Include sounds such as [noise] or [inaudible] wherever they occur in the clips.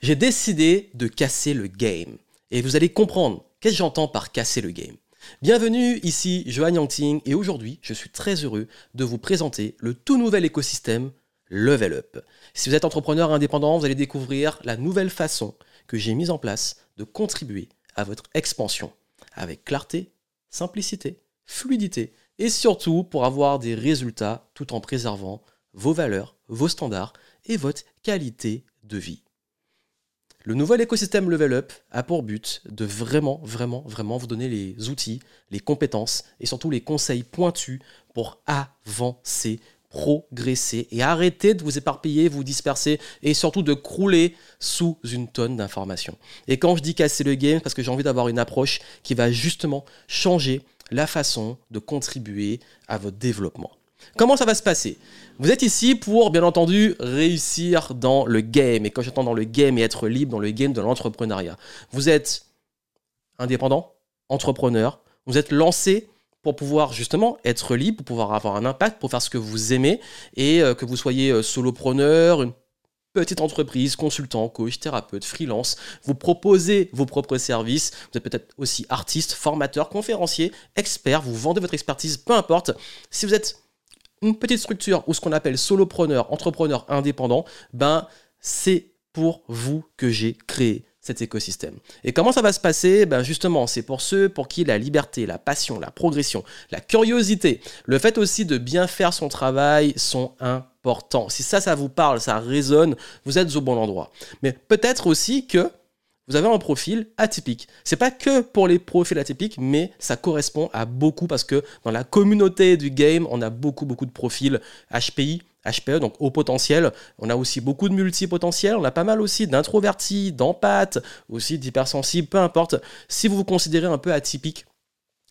j'ai décidé de casser le game. Et vous allez comprendre qu'est-ce que j'entends par casser le game. Bienvenue, ici Johan Yangting et aujourd'hui je suis très heureux de vous présenter le tout nouvel écosystème Level Up. Si vous êtes entrepreneur indépendant, vous allez découvrir la nouvelle façon que j'ai mise en place de contribuer à votre expansion avec clarté, simplicité, fluidité et surtout pour avoir des résultats tout en préservant vos valeurs, vos standards et votre qualité de vie. Le nouvel écosystème Level Up a pour but de vraiment, vraiment, vraiment vous donner les outils, les compétences et surtout les conseils pointus pour avancer, progresser et arrêter de vous éparpiller, vous disperser et surtout de crouler sous une tonne d'informations. Et quand je dis casser le game, parce que j'ai envie d'avoir une approche qui va justement changer la façon de contribuer à votre développement. Comment ça va se passer? Vous êtes ici pour, bien entendu, réussir dans le game. Et quand j'entends dans le game et être libre dans le game de l'entrepreneuriat, vous êtes indépendant, entrepreneur, vous êtes lancé pour pouvoir justement être libre, pour pouvoir avoir un impact, pour faire ce que vous aimez, et euh, que vous soyez euh, solopreneur, une petite entreprise, consultant, coach, thérapeute, freelance, vous proposez vos propres services, vous êtes peut-être aussi artiste, formateur, conférencier, expert, vous vendez votre expertise, peu importe. Si vous êtes une petite structure ou ce qu'on appelle solopreneur, entrepreneur indépendant, ben c'est pour vous que j'ai créé cet écosystème. Et comment ça va se passer? Ben Justement, c'est pour ceux pour qui la liberté, la passion, la progression, la curiosité, le fait aussi de bien faire son travail sont importants. Si ça, ça vous parle, ça résonne, vous êtes au bon endroit. Mais peut-être aussi que vous avez un profil atypique. C'est pas que pour les profils atypiques, mais ça correspond à beaucoup parce que dans la communauté du game, on a beaucoup beaucoup de profils HPI, HPE, donc au potentiel. On a aussi beaucoup de multipotentiels, on a pas mal aussi d'introvertis, d'empathes, aussi d'hypersensibles, peu importe. Si vous vous considérez un peu atypique,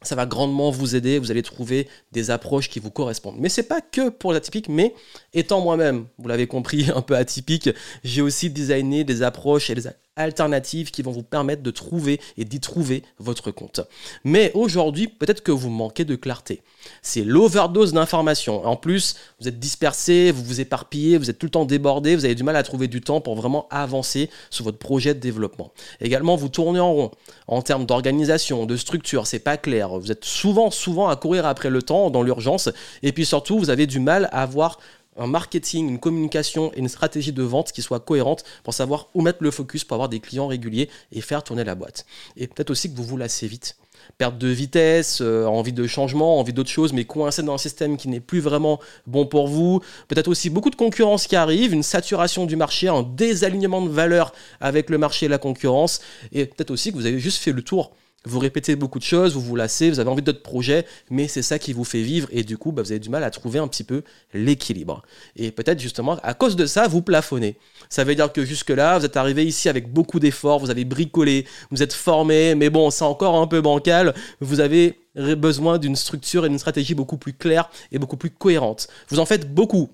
ça va grandement vous aider, vous allez trouver des approches qui vous correspondent. Mais c'est pas que pour l'atypique, mais étant moi-même, vous l'avez compris, [laughs] un peu atypique, j'ai aussi designé des approches et des alternatives qui vont vous permettre de trouver et d'y trouver votre compte. Mais aujourd'hui, peut-être que vous manquez de clarté. C'est l'overdose d'informations. En plus, vous êtes dispersé, vous vous éparpillez, vous êtes tout le temps débordé, vous avez du mal à trouver du temps pour vraiment avancer sur votre projet de développement. Également, vous tournez en rond en termes d'organisation, de structure, c'est pas clair. Vous êtes souvent, souvent à courir après le temps, dans l'urgence, et puis surtout, vous avez du mal à avoir un marketing, une communication et une stratégie de vente qui soit cohérente pour savoir où mettre le focus pour avoir des clients réguliers et faire tourner la boîte. Et peut-être aussi que vous vous lassez vite. Perte de vitesse, euh, envie de changement, envie d'autre chose, mais coincé dans un système qui n'est plus vraiment bon pour vous. Peut-être aussi beaucoup de concurrence qui arrive, une saturation du marché, un désalignement de valeur avec le marché et la concurrence. Et peut-être aussi que vous avez juste fait le tour vous répétez beaucoup de choses, vous vous lassez, vous avez envie d'autres projets, mais c'est ça qui vous fait vivre et du coup, bah, vous avez du mal à trouver un petit peu l'équilibre. Et peut-être justement, à cause de ça, vous plafonnez. Ça veut dire que jusque-là, vous êtes arrivé ici avec beaucoup d'efforts, vous avez bricolé, vous êtes formé, mais bon, c'est encore un peu bancal. Vous avez besoin d'une structure et d'une stratégie beaucoup plus claire et beaucoup plus cohérente. Vous en faites beaucoup,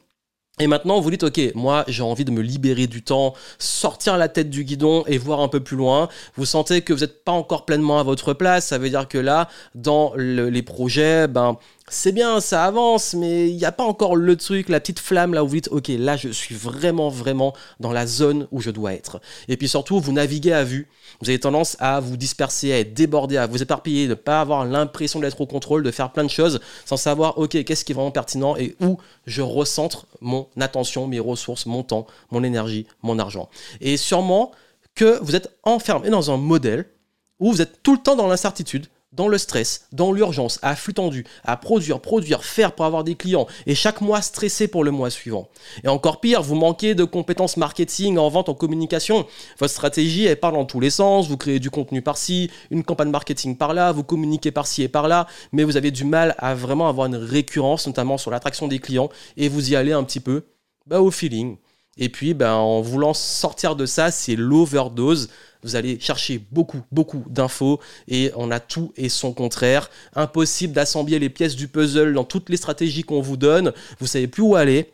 et maintenant, vous dites, OK, moi, j'ai envie de me libérer du temps, sortir la tête du guidon et voir un peu plus loin. Vous sentez que vous n'êtes pas encore pleinement à votre place. Ça veut dire que là, dans les projets, ben, c'est bien, ça avance, mais il n'y a pas encore le truc, la petite flamme là où vous dites, ok, là je suis vraiment, vraiment dans la zone où je dois être. Et puis surtout, vous naviguez à vue. Vous avez tendance à vous disperser, à être débordé, à vous éparpiller, de ne pas avoir l'impression d'être au contrôle, de faire plein de choses sans savoir, ok, qu'est-ce qui est vraiment pertinent et où je recentre mon attention, mes ressources, mon temps, mon énergie, mon argent. Et sûrement que vous êtes enfermé dans un modèle où vous êtes tout le temps dans l'incertitude dans le stress, dans l'urgence, à flux tendu, à produire, produire, faire pour avoir des clients, et chaque mois stressé pour le mois suivant. Et encore pire, vous manquez de compétences marketing, en vente, en communication. Votre stratégie, elle parle dans tous les sens, vous créez du contenu par-ci, une campagne marketing par-là, vous communiquez par-ci et par-là, mais vous avez du mal à vraiment avoir une récurrence, notamment sur l'attraction des clients, et vous y allez un petit peu bah, au feeling. Et puis, ben, en voulant sortir de ça, c'est l'overdose. Vous allez chercher beaucoup, beaucoup d'infos et on a tout et son contraire. Impossible d'assembler les pièces du puzzle dans toutes les stratégies qu'on vous donne. Vous savez plus où aller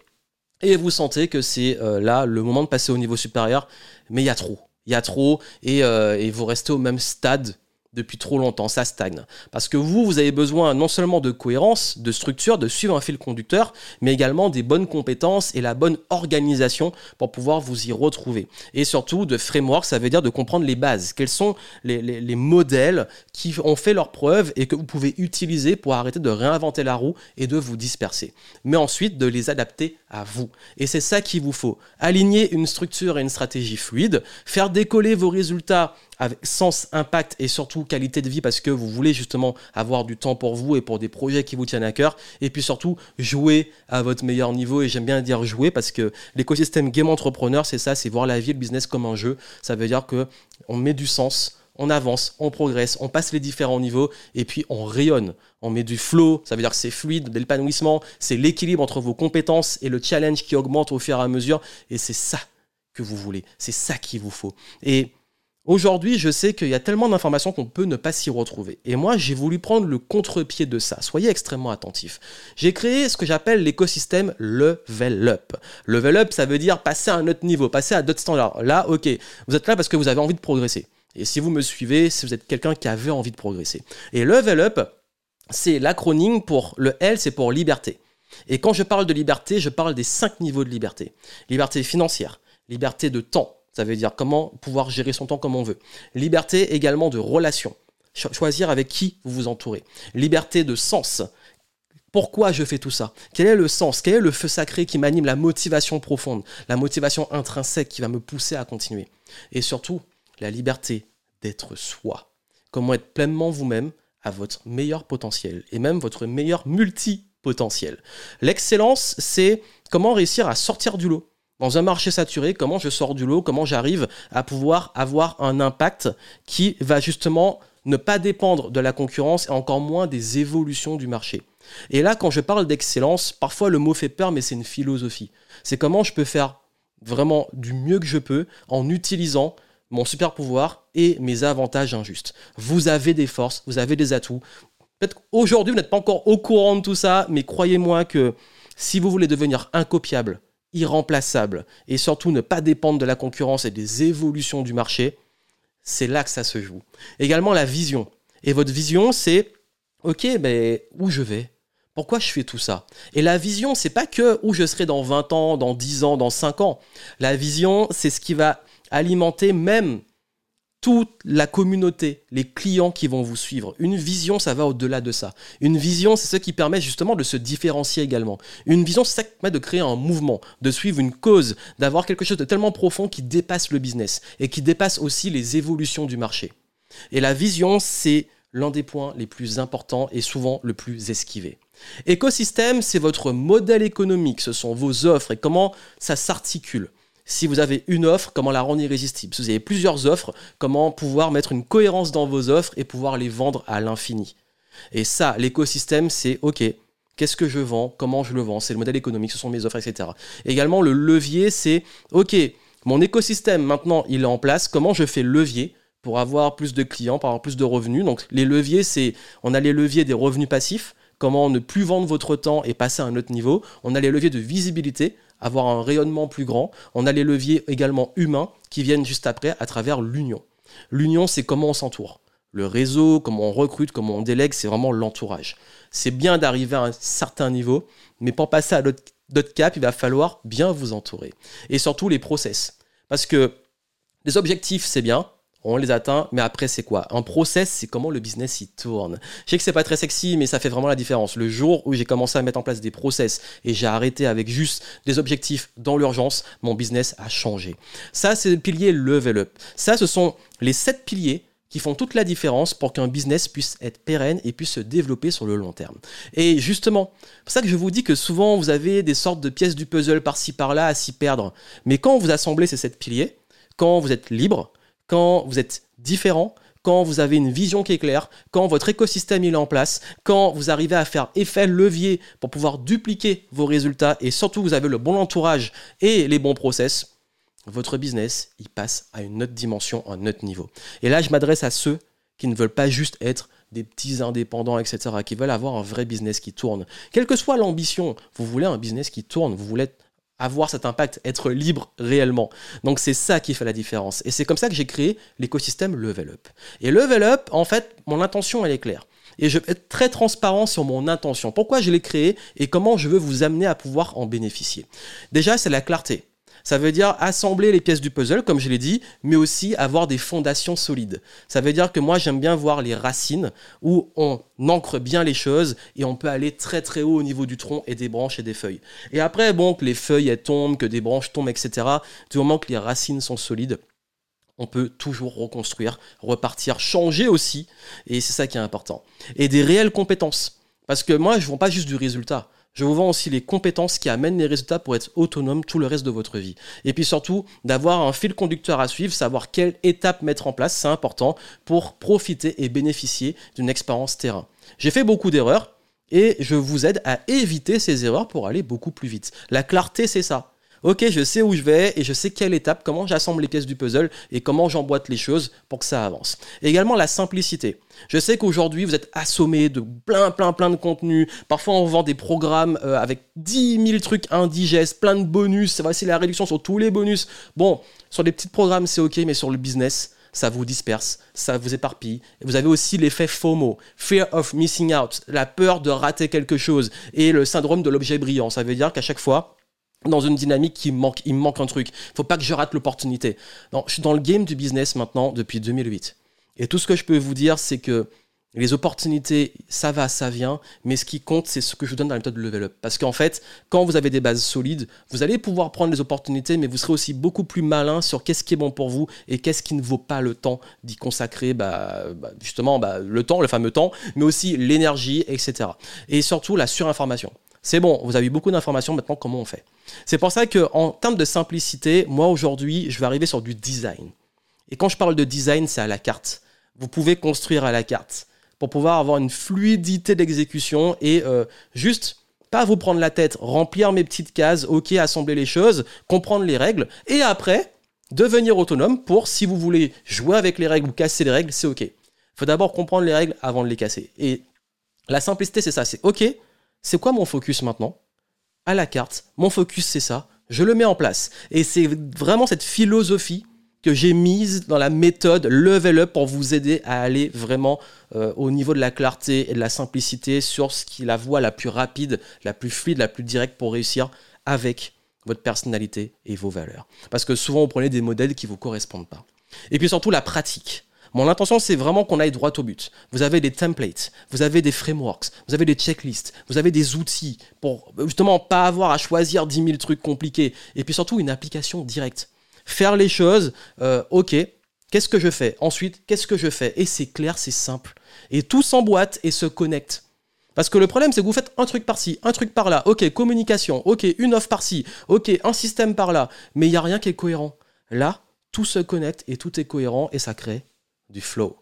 et vous sentez que c'est euh, là le moment de passer au niveau supérieur. Mais il y a trop. Il y a trop et, euh, et vous restez au même stade depuis trop longtemps, ça stagne. Parce que vous, vous avez besoin non seulement de cohérence, de structure, de suivre un fil conducteur, mais également des bonnes compétences et la bonne organisation pour pouvoir vous y retrouver. Et surtout de framework, ça veut dire de comprendre les bases. Quels sont les, les modèles qui ont fait leurs preuves et que vous pouvez utiliser pour arrêter de réinventer la roue et de vous disperser. Mais ensuite, de les adapter à vous. Et c'est ça qu'il vous faut. Aligner une structure et une stratégie fluide, faire décoller vos résultats avec sens, impact et surtout qualité de vie parce que vous voulez justement avoir du temps pour vous et pour des projets qui vous tiennent à cœur. Et puis surtout, jouer à votre meilleur niveau. Et j'aime bien dire jouer parce que l'écosystème Game Entrepreneur, c'est ça, c'est voir la vie, le business comme un jeu. Ça veut dire que on met du sens, on avance, on progresse, on passe les différents niveaux et puis on rayonne. On met du flow, ça veut dire que c'est fluide, de l'épanouissement, c'est l'équilibre entre vos compétences et le challenge qui augmente au fur et à mesure. Et c'est ça que vous voulez, c'est ça qu'il vous faut. Et Aujourd'hui, je sais qu'il y a tellement d'informations qu'on peut ne pas s'y retrouver. Et moi, j'ai voulu prendre le contre-pied de ça. Soyez extrêmement attentifs. J'ai créé ce que j'appelle l'écosystème level up. Level up, ça veut dire passer à un autre niveau, passer à d'autres standards. Là, ok, vous êtes là parce que vous avez envie de progresser. Et si vous me suivez, si vous êtes quelqu'un qui avait envie de progresser. Et level up, c'est l'acronyme pour le L, c'est pour liberté. Et quand je parle de liberté, je parle des cinq niveaux de liberté. Liberté financière, liberté de temps, ça veut dire comment pouvoir gérer son temps comme on veut. Liberté également de relation. choisir avec qui vous vous entourez. Liberté de sens. Pourquoi je fais tout ça? Quel est le sens? Quel est le feu sacré qui m'anime? La motivation profonde, la motivation intrinsèque qui va me pousser à continuer. Et surtout, la liberté d'être soi. Comment être pleinement vous-même à votre meilleur potentiel et même votre meilleur multi-potentiel. L'excellence, c'est comment réussir à sortir du lot dans un marché saturé, comment je sors du lot, comment j'arrive à pouvoir avoir un impact qui va justement ne pas dépendre de la concurrence et encore moins des évolutions du marché? Et là, quand je parle d'excellence, parfois le mot fait peur, mais c'est une philosophie. C'est comment je peux faire vraiment du mieux que je peux en utilisant mon super pouvoir et mes avantages injustes. Vous avez des forces, vous avez des atouts. Peut-être aujourd'hui, vous n'êtes pas encore au courant de tout ça, mais croyez-moi que si vous voulez devenir incopiable, irremplaçable et surtout ne pas dépendre de la concurrence et des évolutions du marché, c'est là que ça se joue. Également la vision. Et votre vision, c'est OK, mais où je vais? Pourquoi je fais tout ça? Et la vision, c'est pas que où je serai dans 20 ans, dans 10 ans, dans 5 ans. La vision, c'est ce qui va alimenter même toute la communauté, les clients qui vont vous suivre. Une vision, ça va au-delà de ça. Une vision, c'est ce qui permet justement de se différencier également. Une vision, c'est ça qui permet de créer un mouvement, de suivre une cause, d'avoir quelque chose de tellement profond qui dépasse le business et qui dépasse aussi les évolutions du marché. Et la vision, c'est l'un des points les plus importants et souvent le plus esquivé. Écosystème, c'est votre modèle économique, ce sont vos offres et comment ça s'articule. Si vous avez une offre, comment la rendre irrésistible? Si vous avez plusieurs offres, comment pouvoir mettre une cohérence dans vos offres et pouvoir les vendre à l'infini? Et ça, l'écosystème, c'est OK, qu'est-ce que je vends? Comment je le vends? C'est le modèle économique, ce sont mes offres, etc. Également, le levier, c'est OK, mon écosystème, maintenant, il est en place, comment je fais levier pour avoir plus de clients, pour avoir plus de revenus? Donc les leviers, c'est on a les leviers des revenus passifs, comment ne plus vendre votre temps et passer à un autre niveau? On a les leviers de visibilité, avoir un rayonnement plus grand. On a les leviers également humains qui viennent juste après à travers l'union. L'union, c'est comment on s'entoure. Le réseau, comment on recrute, comment on délègue, c'est vraiment l'entourage. C'est bien d'arriver à un certain niveau, mais pour passer à d'autres caps, il va falloir bien vous entourer. Et surtout les process. Parce que les objectifs, c'est bien, on les atteint, mais après c'est quoi? Un process, c'est comment le business y tourne. Je sais que c'est pas très sexy, mais ça fait vraiment la différence. Le jour où j'ai commencé à mettre en place des process et j'ai arrêté avec juste des objectifs dans l'urgence, mon business a changé. Ça, c'est le pilier level up. Ça, ce sont les sept piliers qui font toute la différence pour qu'un business puisse être pérenne et puisse se développer sur le long terme. Et justement, c'est pour ça que je vous dis que souvent vous avez des sortes de pièces du puzzle par-ci par-là à s'y perdre. Mais quand vous assemblez ces sept piliers, quand vous êtes libre, quand vous êtes différent, quand vous avez une vision qui est claire, quand votre écosystème est en place, quand vous arrivez à faire effet levier pour pouvoir dupliquer vos résultats et surtout vous avez le bon entourage et les bons process, votre business, il passe à une autre dimension, à un autre niveau. Et là, je m'adresse à ceux qui ne veulent pas juste être des petits indépendants, etc., qui veulent avoir un vrai business qui tourne. Quelle que soit l'ambition, vous voulez un business qui tourne, vous voulez avoir cet impact, être libre réellement. Donc c'est ça qui fait la différence. Et c'est comme ça que j'ai créé l'écosystème Level Up. Et Level Up, en fait, mon intention, elle est claire. Et je vais être très transparent sur mon intention. Pourquoi je l'ai créé et comment je veux vous amener à pouvoir en bénéficier? Déjà, c'est la clarté. Ça veut dire assembler les pièces du puzzle, comme je l'ai dit, mais aussi avoir des fondations solides. Ça veut dire que moi, j'aime bien voir les racines où on ancre bien les choses et on peut aller très très haut au niveau du tronc et des branches et des feuilles. Et après, bon, que les feuilles tombent, que des branches tombent, etc., du moment que les racines sont solides, on peut toujours reconstruire, repartir, changer aussi. Et c'est ça qui est important. Et des réelles compétences. Parce que moi, je ne vends pas juste du résultat. Je vous vends aussi les compétences qui amènent les résultats pour être autonome tout le reste de votre vie. Et puis surtout, d'avoir un fil conducteur à suivre, savoir quelle étape mettre en place, c'est important pour profiter et bénéficier d'une expérience terrain. J'ai fait beaucoup d'erreurs et je vous aide à éviter ces erreurs pour aller beaucoup plus vite. La clarté, c'est ça ok, je sais où je vais et je sais quelle étape, comment j'assemble les pièces du puzzle et comment j'emboîte les choses pour que ça avance. Et également la simplicité. Je sais qu'aujourd'hui, vous êtes assommé de plein, plein, plein de contenus. Parfois, on vend des programmes euh, avec 10 000 trucs indigestes, plein de bonus. C'est la réduction sur tous les bonus. Bon, sur les petits programmes, c'est ok, mais sur le business, ça vous disperse, ça vous éparpille. Vous avez aussi l'effet FOMO, Fear of Missing Out, la peur de rater quelque chose, et le syndrome de l'objet brillant. Ça veut dire qu'à chaque fois, dans une dynamique qui manque, il me manque un truc. Faut pas que je rate l'opportunité. Je suis dans le game du business maintenant depuis 2008. Et tout ce que je peux vous dire, c'est que les opportunités, ça va, ça vient, mais ce qui compte, c'est ce que je vous donne dans la méthode de level up. Parce qu'en fait, quand vous avez des bases solides, vous allez pouvoir prendre les opportunités, mais vous serez aussi beaucoup plus malin sur qu'est-ce qui est bon pour vous et qu'est-ce qui ne vaut pas le temps d'y consacrer, bah, bah, justement, bah, le temps, le fameux temps, mais aussi l'énergie, etc. Et surtout la surinformation. C'est bon, vous avez beaucoup d'informations, maintenant comment on fait? C'est pour ça qu'en termes de simplicité, moi aujourd'hui, je vais arriver sur du design. Et quand je parle de design, c'est à la carte. Vous pouvez construire à la carte pour pouvoir avoir une fluidité d'exécution et euh, juste pas vous prendre la tête, remplir mes petites cases, ok, assembler les choses, comprendre les règles, et après, devenir autonome pour, si vous voulez jouer avec les règles ou casser les règles, c'est ok. Il faut d'abord comprendre les règles avant de les casser. Et la simplicité, c'est ça, c'est ok, c'est quoi mon focus maintenant? À la carte, mon focus c'est ça, je le mets en place. Et c'est vraiment cette philosophie que j'ai mise dans la méthode Level Up pour vous aider à aller vraiment euh, au niveau de la clarté et de la simplicité sur ce qui est la voie la plus rapide, la plus fluide, la plus directe pour réussir avec votre personnalité et vos valeurs. Parce que souvent, vous prenez des modèles qui ne vous correspondent pas. Et puis surtout, la pratique. Mon intention, c'est vraiment qu'on aille droit au but. Vous avez des templates, vous avez des frameworks, vous avez des checklists, vous avez des outils pour justement pas avoir à choisir 10 000 trucs compliqués. Et puis surtout, une application directe. Faire les choses, euh, ok, qu'est-ce que je fais? Ensuite, qu'est-ce que je fais? Et c'est clair, c'est simple. Et tout s'emboîte et se connecte. Parce que le problème, c'est que vous faites un truc par-ci, un truc par-là, ok, communication, ok, une offre par-ci, ok, un système par-là, mais il n'y a rien qui est cohérent. Là, tout se connecte et tout est cohérent et ça crée du flow.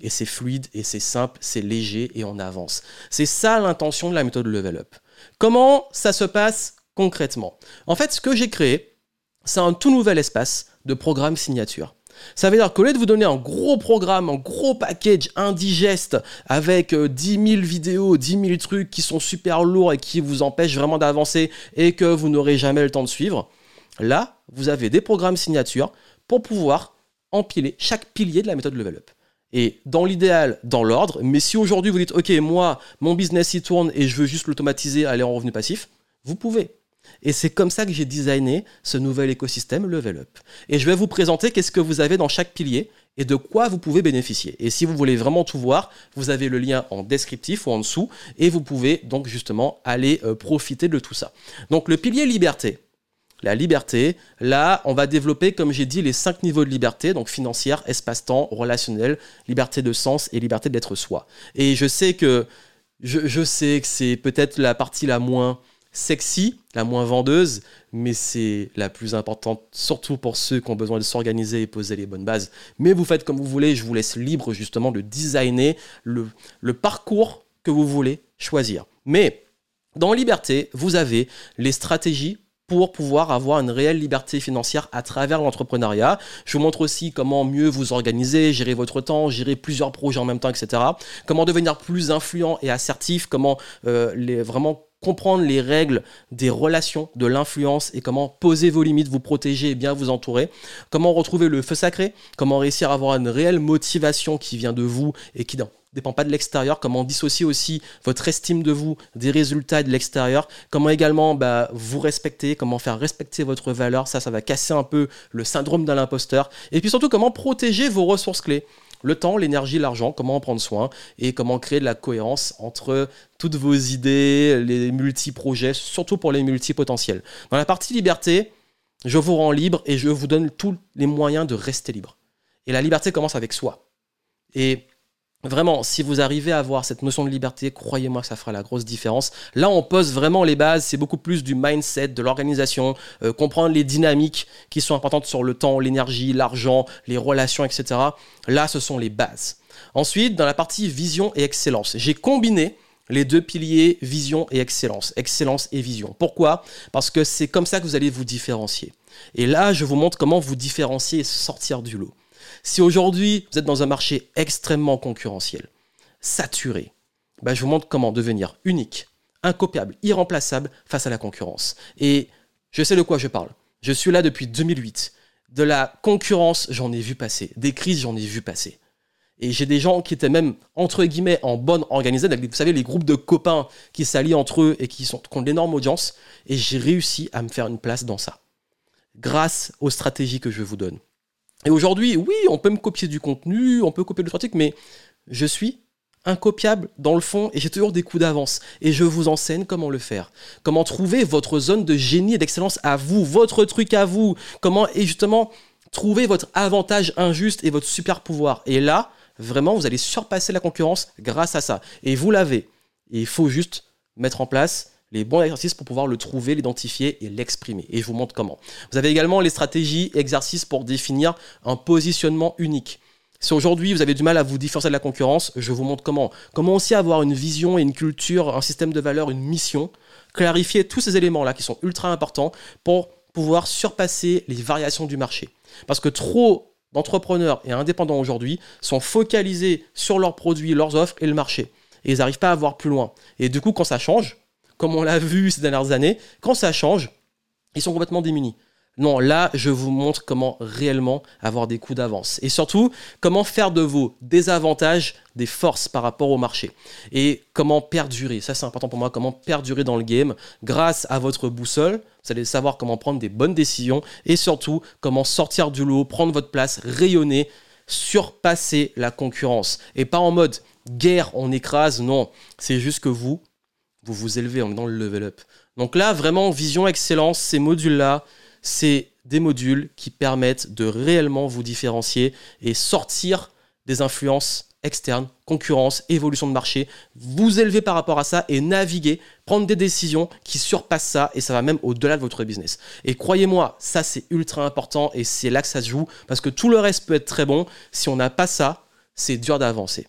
Et c'est fluide et c'est simple, c'est léger et on avance. C'est ça l'intention de la méthode Level Up. Comment ça se passe concrètement? En fait, ce que j'ai créé, c'est un tout nouvel espace de programme signature. Ça veut dire qu'au lieu de vous donner un gros programme, un gros package indigeste avec 10 euh, 000 vidéos, 10 000 trucs qui sont super lourds et qui vous empêchent vraiment d'avancer et que vous n'aurez jamais le temps de suivre, là, vous avez des programmes signature pour pouvoir empiler chaque pilier de la méthode Level Up. Et dans l'idéal, dans l'ordre, mais si aujourd'hui vous dites, OK, moi, mon business il tourne et je veux juste l'automatiser, aller en revenu passif, vous pouvez. Et c'est comme ça que j'ai designé ce nouvel écosystème Level Up. Et je vais vous présenter qu'est-ce que vous avez dans chaque pilier et de quoi vous pouvez bénéficier. Et si vous voulez vraiment tout voir, vous avez le lien en descriptif ou en dessous et vous pouvez donc justement aller euh, profiter de tout ça. Donc le pilier liberté, la liberté. Là, on va développer, comme j'ai dit, les cinq niveaux de liberté, donc financière, espace-temps, relationnel, liberté de sens et liberté d'être soi. Et je sais que je, sais que c'est peut-être la partie la moins sexy, la moins vendeuse, mais c'est la plus importante, surtout pour ceux qui ont besoin de s'organiser et poser les bonnes bases. Mais vous faites comme vous voulez, je vous laisse libre justement de designer le, le parcours que vous voulez choisir. Mais dans Liberté, vous avez les stratégies pour pouvoir avoir une réelle liberté financière à travers l'entrepreneuriat. Je vous montre aussi comment mieux vous organiser, gérer votre temps, gérer plusieurs projets en même temps, etc. Comment devenir plus influent et assertif, comment euh, vraiment comprendre les règles des relations, de l'influence et comment poser vos limites, vous protéger et bien vous entourer. Comment retrouver le feu sacré, comment réussir à avoir une réelle motivation qui vient de vous et qui dépend pas de l'extérieur, comment dissocier aussi votre estime de vous des résultats de l'extérieur, comment également bah, vous respecter, comment faire respecter votre valeur, ça ça va casser un peu le syndrome de l'imposteur, et puis surtout comment protéger vos ressources clés le temps, l'énergie, l'argent, comment en prendre soin et comment créer de la cohérence entre toutes vos idées, les multi-projets, surtout pour les multi-potentiels. Dans la partie liberté, je vous rends libre et je vous donne tous les moyens de rester libre. Et la liberté commence avec soi. Et Vraiment, si vous arrivez à avoir cette notion de liberté, croyez-moi que ça fera la grosse différence. Là, on pose vraiment les bases, c'est beaucoup plus du mindset, de l'organisation, euh, comprendre les dynamiques qui sont importantes sur le temps, l'énergie, l'argent, les relations, etc. Là, ce sont les bases. Ensuite, dans la partie vision et excellence, j'ai combiné les deux piliers vision et excellence, excellence et vision. Pourquoi? Parce que c'est comme ça que vous allez vous différencier. Et là, je vous montre comment vous différencier et sortir du lot. Si aujourd'hui, vous êtes dans un marché extrêmement concurrentiel, saturé, bah, je vous montre comment devenir unique, incopiable, irremplaçable face à la concurrence. Et je sais de quoi je parle. Je suis là depuis 2008. De la concurrence, j'en ai vu passer. Des crises, j'en ai vu passer. Et j'ai des gens qui étaient même, entre guillemets, en bonne organisation. Vous savez, les groupes de copains qui s'allient entre eux et qui, sont, qui ont d'énormes audiences. Et j'ai réussi à me faire une place dans ça. Grâce aux stratégies que je vous donne. Et aujourd'hui, oui, on peut me copier du contenu, on peut copier le article, mais je suis incopiable dans le fond et j'ai toujours des coups d'avance. Et je vous enseigne comment le faire. Comment trouver votre zone de génie et d'excellence à vous, votre truc à vous. Comment, et justement, trouver votre avantage injuste et votre super pouvoir. Et là, vraiment, vous allez surpasser la concurrence grâce à ça. Et vous l'avez. Et il faut juste mettre en place les bons exercices pour pouvoir le trouver, l'identifier et l'exprimer. Et je vous montre comment. Vous avez également les stratégies, exercices pour définir un positionnement unique. Si aujourd'hui vous avez du mal à vous différencier de la concurrence, je vous montre comment. Comment aussi avoir une vision et une culture, un système de valeurs, une mission. Clarifier tous ces éléments-là qui sont ultra importants pour pouvoir surpasser les variations du marché. Parce que trop d'entrepreneurs et indépendants aujourd'hui sont focalisés sur leurs produits, leurs offres et le marché. Et ils n'arrivent pas à voir plus loin. Et du coup, quand ça change, comme on l'a vu ces dernières années, quand ça change, ils sont complètement démunis. Non, là, je vous montre comment réellement avoir des coups d'avance. Et surtout, comment faire de vos désavantages des forces par rapport au marché. Et comment perdurer. Ça, c'est important pour moi. Comment perdurer dans le game grâce à votre boussole. Vous allez savoir comment prendre des bonnes décisions. Et surtout, comment sortir du lot, prendre votre place, rayonner, surpasser la concurrence. Et pas en mode guerre, on écrase. Non, c'est juste que vous, vous vous élevez, est dans le level up. Donc là, vraiment, vision excellence, ces modules-là, c'est des modules qui permettent de réellement vous différencier et sortir des influences externes, concurrence, évolution de marché, vous élever par rapport à ça et naviguer, prendre des décisions qui surpassent ça et ça va même au-delà de votre business. Et croyez-moi, ça c'est ultra important et c'est là que ça se joue parce que tout le reste peut être très bon. Si on n'a pas ça, c'est dur d'avancer.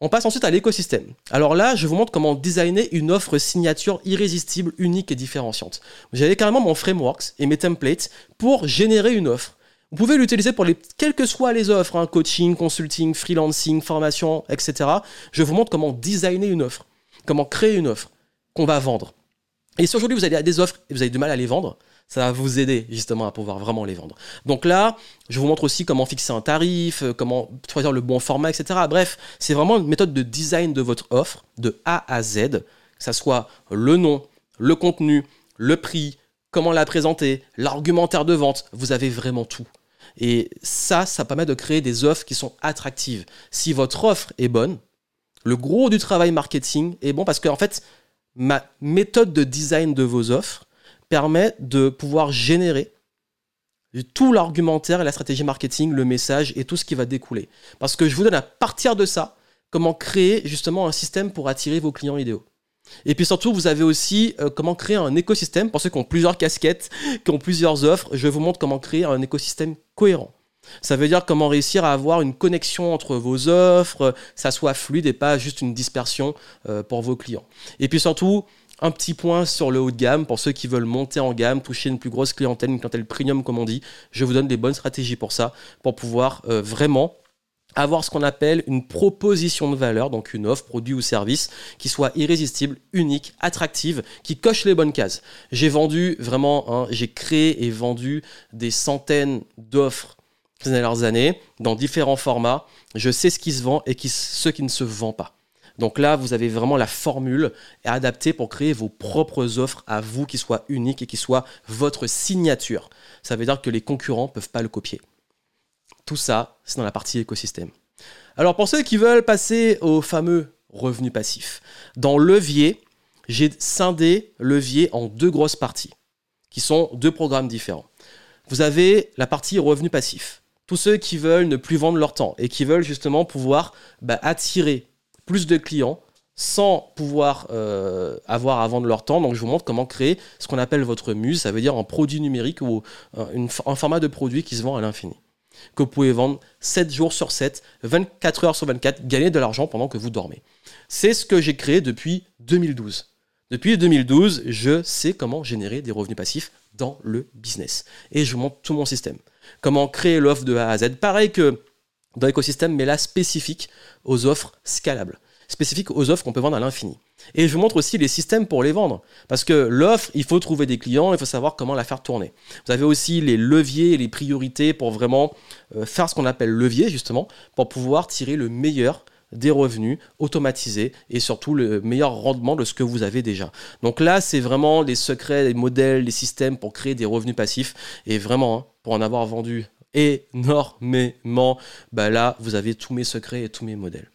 On passe ensuite à l'écosystème. Alors là, je vous montre comment designer une offre signature irrésistible, unique et différenciante. J'avais carrément mon frameworks et mes templates pour générer une offre. Vous pouvez l'utiliser pour les, quelles que soient les offres, hein, coaching, consulting, freelancing, formation, etc. Je vous montre comment designer une offre, comment créer une offre qu'on va vendre. Et si aujourd'hui vous avez des offres et vous avez du mal à les vendre, ça va vous aider justement à pouvoir vraiment les vendre. Donc là, je vous montre aussi comment fixer un tarif, euh, comment choisir le bon format, etc. Bref, c'est vraiment une méthode de design de votre offre de A à Z, que ce soit le nom, le contenu, le prix, comment la présenter, l'argumentaire de vente, vous avez vraiment tout. Et ça, ça permet de créer des offres qui sont attractives. Si votre offre est bonne, le gros du travail marketing est bon parce qu'en fait, ma méthode de design de vos offres, permet de pouvoir générer tout l'argumentaire et la stratégie marketing, le message et tout ce qui va découler. Parce que je vous donne à partir de ça comment créer justement un système pour attirer vos clients idéaux. Et puis surtout, vous avez aussi euh, comment créer un écosystème. Pour ceux qui ont plusieurs casquettes, qui ont plusieurs offres, je vous montre comment créer un écosystème cohérent. Ça veut dire comment réussir à avoir une connexion entre vos offres, ça soit fluide et pas juste une dispersion euh, pour vos clients. Et puis surtout, un petit point sur le haut de gamme pour ceux qui veulent monter en gamme, toucher une plus grosse clientèle, une clientèle premium comme on dit. Je vous donne des bonnes stratégies pour ça, pour pouvoir euh, vraiment avoir ce qu'on appelle une proposition de valeur, donc une offre, produit ou service, qui soit irrésistible, unique, attractive, qui coche les bonnes cases. J'ai vendu vraiment, hein, j'ai créé et vendu des centaines d'offres ces dernières années dans différents formats. Je sais ce qui se vend et ce qui ne se vend pas. Donc là, vous avez vraiment la formule adaptée pour créer vos propres offres à vous qui soient uniques et qui soient votre signature. Ça veut dire que les concurrents ne peuvent pas le copier. Tout ça, c'est dans la partie écosystème. Alors pour ceux qui veulent passer au fameux revenu passif, dans levier, j'ai scindé levier en deux grosses parties, qui sont deux programmes différents. Vous avez la partie revenu passif. Tous ceux qui veulent ne plus vendre leur temps et qui veulent justement pouvoir bah, attirer plus de clients sans pouvoir euh, avoir à vendre leur temps. Donc je vous montre comment créer ce qu'on appelle votre muse, ça veut dire un produit numérique ou euh, un format de produit qui se vend à l'infini que vous pouvez vendre 7 jours sur 7, 24 heures sur 24, gagner de l'argent pendant que vous dormez. C'est ce que j'ai créé depuis 2012. Depuis 2012, je sais comment générer des revenus passifs dans le business. Et je vous montre tout mon système. Comment créer l'offre de A à Z. Pareil que dans l'écosystème, mais là spécifique aux offres scalables. Spécifique aux offres qu'on peut vendre à l'infini. Et je vous montre aussi les systèmes pour les vendre. Parce que l'offre, il faut trouver des clients, il faut savoir comment la faire tourner. Vous avez aussi les leviers et les priorités pour vraiment euh, faire ce qu'on appelle levier, justement, pour pouvoir tirer le meilleur des revenus automatisés et surtout le meilleur rendement de ce que vous avez déjà. Donc là, c'est vraiment les secrets, les modèles, les systèmes pour créer des revenus passifs. Et vraiment, hein, pour en avoir vendu énormément, bah là, vous avez tous mes secrets et tous mes modèles.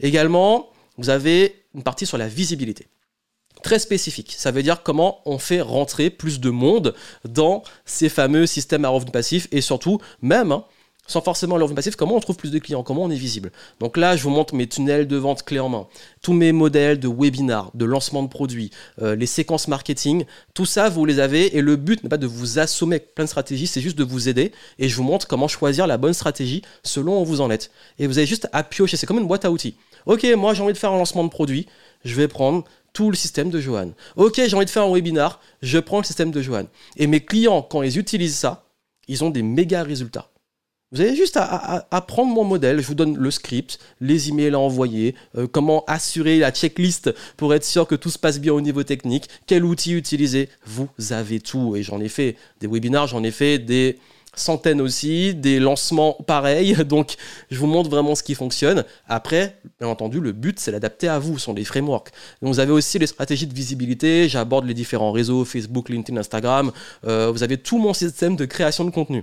Également, vous avez une partie sur la visibilité. Très spécifique. Ça veut dire comment on fait rentrer plus de monde dans ces fameux systèmes à revenus passifs et surtout, même, hein, sans forcément le revenu passif, comment on trouve plus de clients, comment on est visible. Donc là, je vous montre mes tunnels de vente clés en main, tous mes modèles de webinars, de lancement de produits, euh, les séquences marketing, tout ça, vous les avez et le but n'est pas de vous assommer avec plein de stratégies, c'est juste de vous aider et je vous montre comment choisir la bonne stratégie selon où vous en êtes. Et vous avez juste à piocher, c'est comme une boîte à outils. Ok, moi j'ai envie de faire un lancement de produit, je vais prendre tout le système de Johan. Ok, j'ai envie de faire un webinar, je prends le système de Johan. Et mes clients, quand ils utilisent ça, ils ont des méga résultats. Vous avez juste à, prendre mon modèle, je vous donne le script, les emails à envoyer, euh, comment assurer la checklist pour être sûr que tout se passe bien au niveau technique, quel outil utiliser. Vous avez tout et j'en ai fait des webinars, j'en ai fait des centaines aussi, des lancements pareils. [laughs] Donc, je vous montre vraiment ce qui fonctionne. Après, bien entendu, le but, c'est l'adapter à vous, ce sont des frameworks. Donc, vous avez aussi les stratégies de visibilité. J'aborde les différents réseaux, Facebook, LinkedIn, Instagram. Euh, vous avez tout mon système de création de contenu.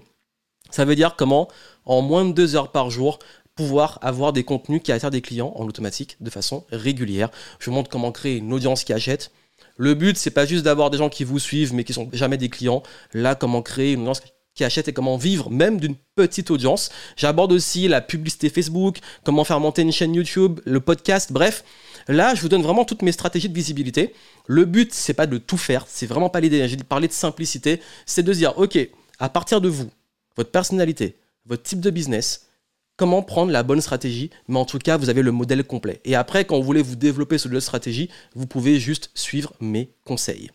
Ça veut dire comment, en moins de deux heures par jour, pouvoir avoir des contenus qui attirent des clients en automatique de façon régulière. Je vous montre comment créer une audience qui achète. Le but, c'est pas juste d'avoir des gens qui vous suivent mais qui sont jamais des clients. Là, comment créer une audience qui achète et comment vivre même d'une petite audience. J'aborde aussi la publicité Facebook, comment faire monter une chaîne YouTube, le podcast, bref. Là, je vous donne vraiment toutes mes stratégies de visibilité. Le but, c'est pas de tout faire, c'est vraiment pas l'idée. J'ai parlé de simplicité, c'est de dire, ok, à partir de vous, votre personnalité, votre type de business, comment prendre la bonne stratégie, mais en tout cas, vous avez le modèle complet. Et après, quand vous voulez vous développer sur de stratégie, vous pouvez juste suivre mes conseils.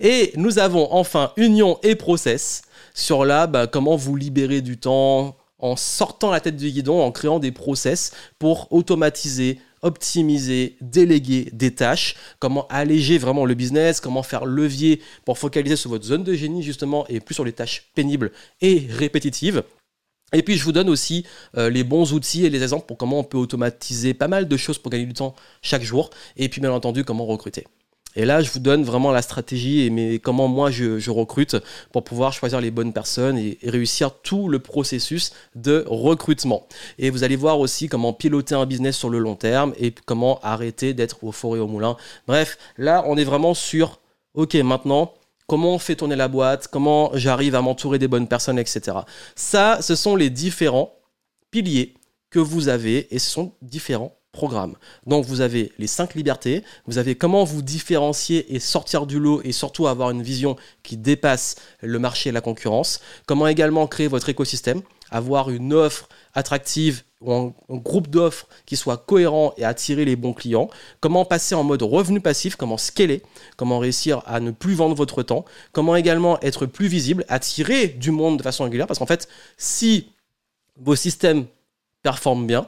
Et nous avons enfin union et process sur là, bah, comment vous libérer du temps en sortant la tête du guidon, en créant des process pour automatiser, optimiser, déléguer des tâches, comment alléger vraiment le business, comment faire levier pour focaliser sur votre zone de génie justement et plus sur les tâches pénibles et répétitives. Et puis je vous donne aussi euh, les bons outils et les exemples pour comment on peut automatiser pas mal de choses pour gagner du temps chaque jour. Et puis bien entendu comment recruter. Et là, je vous donne vraiment la stratégie et comment moi je, recrute pour pouvoir choisir les bonnes personnes et, réussir tout le processus de recrutement. Et vous allez voir aussi comment piloter un business sur le long terme et comment arrêter d'être au four et au moulin. Bref, là, on est vraiment sur, ok, maintenant, comment on fait tourner la boîte, comment j'arrive à m'entourer des bonnes personnes, etc. Ça, ce sont les différents piliers que vous avez et ce sont différents programme. Donc vous avez les cinq libertés, vous avez comment vous différencier et sortir du lot et surtout avoir une vision qui dépasse le marché et la concurrence, comment également créer votre écosystème, avoir une offre attractive ou un, groupe d'offres qui soit cohérent et attirer les bons clients, comment passer en mode revenu passif, comment scaler, comment réussir à ne plus vendre votre temps, comment également être plus visible, attirer du monde de façon régulière, parce qu'en fait, si vos systèmes performe bien,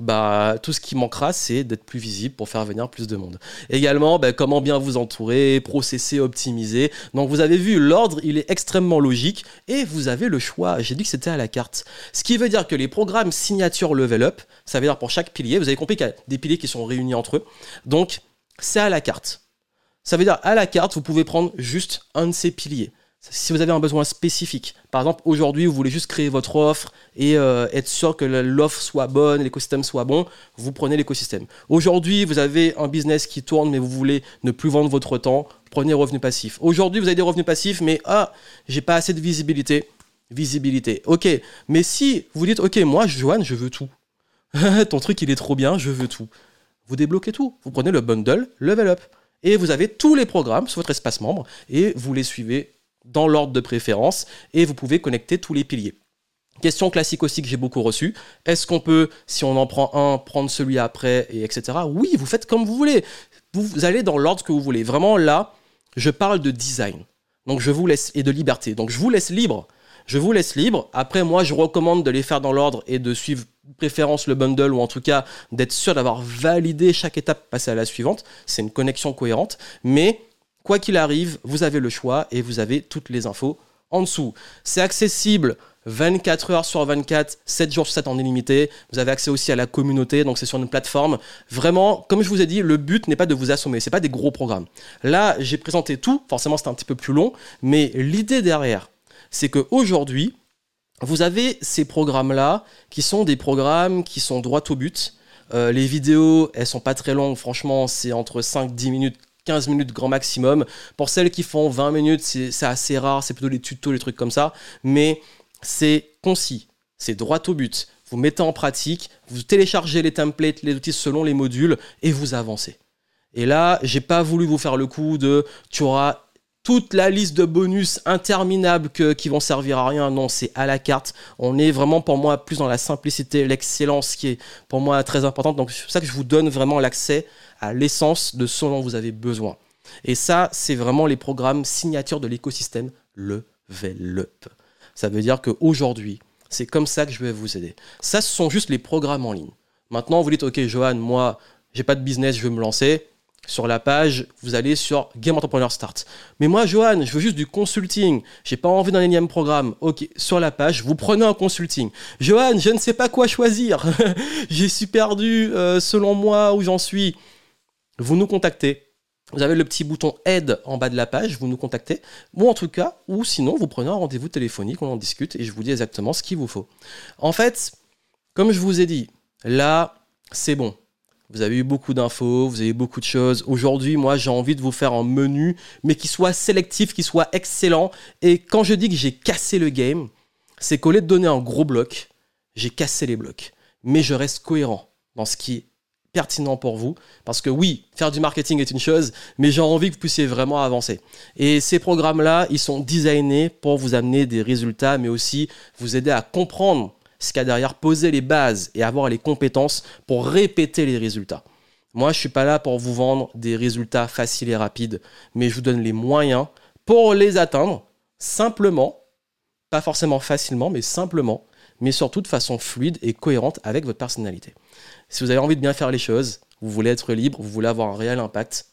bah, tout ce qui manquera, c'est d'être plus visible pour faire venir plus de monde. Également, bah, comment bien vous entourer, processer, optimiser. Donc vous avez vu, l'ordre, il est extrêmement logique et vous avez le choix. J'ai dit que c'était à la carte. Ce qui veut dire que les programmes signature level up, ça veut dire pour chaque pilier, vous avez compris qu'il y a des piliers qui sont réunis entre eux. Donc c'est à la carte. Ça veut dire à la carte, vous pouvez prendre juste un de ces piliers si vous avez un besoin spécifique, par exemple aujourd'hui vous voulez juste créer votre offre et euh, être sûr que l'offre soit bonne, l'écosystème soit bon, vous prenez l'écosystème. Aujourd'hui vous avez un business qui tourne mais vous voulez ne plus vendre votre temps, prenez revenu passif. Aujourd'hui vous avez des revenus passifs mais ah j'ai pas assez de visibilité, visibilité. Ok, mais si vous dites ok moi Joanne je veux tout, [laughs] ton truc il est trop bien, je veux tout, vous débloquez tout, vous prenez le bundle level up et vous avez tous les programmes sur votre espace membre et vous les suivez dans l'ordre de préférence et vous pouvez connecter tous les piliers. Question classique aussi que j'ai beaucoup reçue. Est-ce qu'on peut, si on en prend un, prendre celui après, et etc. Oui, vous faites comme vous voulez. Vous allez dans l'ordre que vous voulez. Vraiment, là, je parle de design. Donc, je vous laisse, et de liberté. Donc, je vous laisse libre. Je vous laisse libre. Après, moi, je recommande de les faire dans l'ordre et de suivre préférence le bundle ou en tout cas d'être sûr d'avoir validé chaque étape, passer à la suivante. C'est une connexion cohérente. Mais Quoi qu'il arrive, vous avez le choix et vous avez toutes les infos en dessous. C'est accessible 24 heures sur 24, 7 jours sur 7 en illimité. Vous avez accès aussi à la communauté, donc c'est sur une plateforme. Vraiment, comme je vous ai dit, le but n'est pas de vous assommer, c'est pas des gros programmes. Là, j'ai présenté tout, forcément c'est un petit peu plus long, mais l'idée derrière, c'est qu'aujourd'hui, vous avez ces programmes-là qui sont des programmes qui sont droit au but. Euh, les vidéos, elles sont pas très longues, franchement, c'est entre 5-10 minutes 15 minutes grand maximum. Pour celles qui font 20 minutes, c'est assez rare, c'est plutôt les tutos, les trucs comme ça. Mais c'est concis, c'est droit au but. Vous mettez en pratique, vous téléchargez les templates, les outils selon les modules et vous avancez. Et là, j'ai pas voulu vous faire le coup de tu auras toute la liste de bonus interminables qui vont servir à rien. Non, c'est à la carte. On est vraiment pour moi plus dans la simplicité, l'excellence qui est pour moi très importante. Donc c'est pour ça que je vous donne vraiment l'accès à l'essence de ce dont vous avez besoin. Et ça, c'est vraiment les programmes signatures de l'écosystème Level Up. Ça veut dire qu'aujourd'hui, c'est comme ça que je vais vous aider. Ça, ce sont juste les programmes en ligne. Maintenant, vous dites, OK, Johan, moi, j'ai pas de business, je veux me lancer sur la page, vous allez sur Game Entrepreneur Start. Mais moi, Johan, je veux juste du consulting. J'ai pas envie d'un énième programme. Ok, sur la page, vous prenez un consulting. Johan, je ne sais pas quoi choisir. [laughs] J'ai su perdu euh, selon moi où j'en suis. Vous nous contactez. Vous avez le petit bouton aide en bas de la page, vous nous contactez. Ou en tout cas, ou sinon, vous prenez un rendez-vous téléphonique, on en discute et je vous dis exactement ce qu'il vous faut. En fait, comme je vous ai dit, là, c'est bon. Vous avez eu beaucoup d'infos, vous avez eu beaucoup de choses. Aujourd'hui, moi, j'ai envie de vous faire un menu, mais qui soit sélectif, qui soit excellent. Et quand je dis que j'ai cassé le game, c'est qu'au lieu de donner un gros bloc, j'ai cassé les blocs. Mais je reste cohérent dans ce qui est pertinent pour vous. Parce que oui, faire du marketing est une chose, mais j'ai envie que vous puissiez vraiment avancer. Et ces programmes-là, ils sont designés pour vous amener des résultats, mais aussi vous aider à comprendre ce qu'il y a derrière, poser les bases et avoir les compétences pour répéter les résultats. Moi, je ne suis pas là pour vous vendre des résultats faciles et rapides, mais je vous donne les moyens pour les atteindre simplement, pas forcément facilement, mais simplement, mais surtout de façon fluide et cohérente avec votre personnalité. Si vous avez envie de bien faire les choses, vous voulez être libre, vous voulez avoir un réel impact,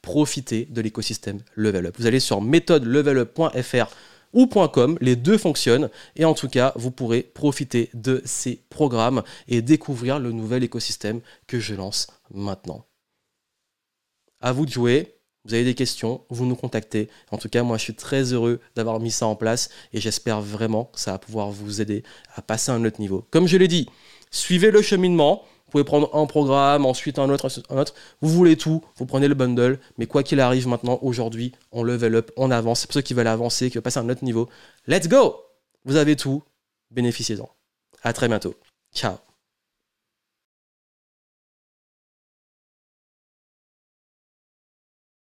profitez de l'écosystème Level Up. Vous allez sur méthodelevelup.fr ou .com, les deux fonctionnent et en tout cas vous pourrez profiter de ces programmes et découvrir le nouvel écosystème que je lance maintenant. À vous de jouer. Vous avez des questions, vous nous contactez. En tout cas, moi, je suis très heureux d'avoir mis ça en place et j'espère vraiment que ça va pouvoir vous aider à passer à un autre niveau. Comme je l'ai dit, suivez le cheminement. Pouvez prendre un programme, ensuite un autre, un autre. Vous voulez tout, vous prenez le bundle. Mais quoi qu'il arrive maintenant, aujourd'hui, on level up, on avance. C'est pour ceux qui veulent avancer, qui veulent passer à un autre niveau. Let's go Vous avez tout, bénéficiez-en. À très bientôt. Ciao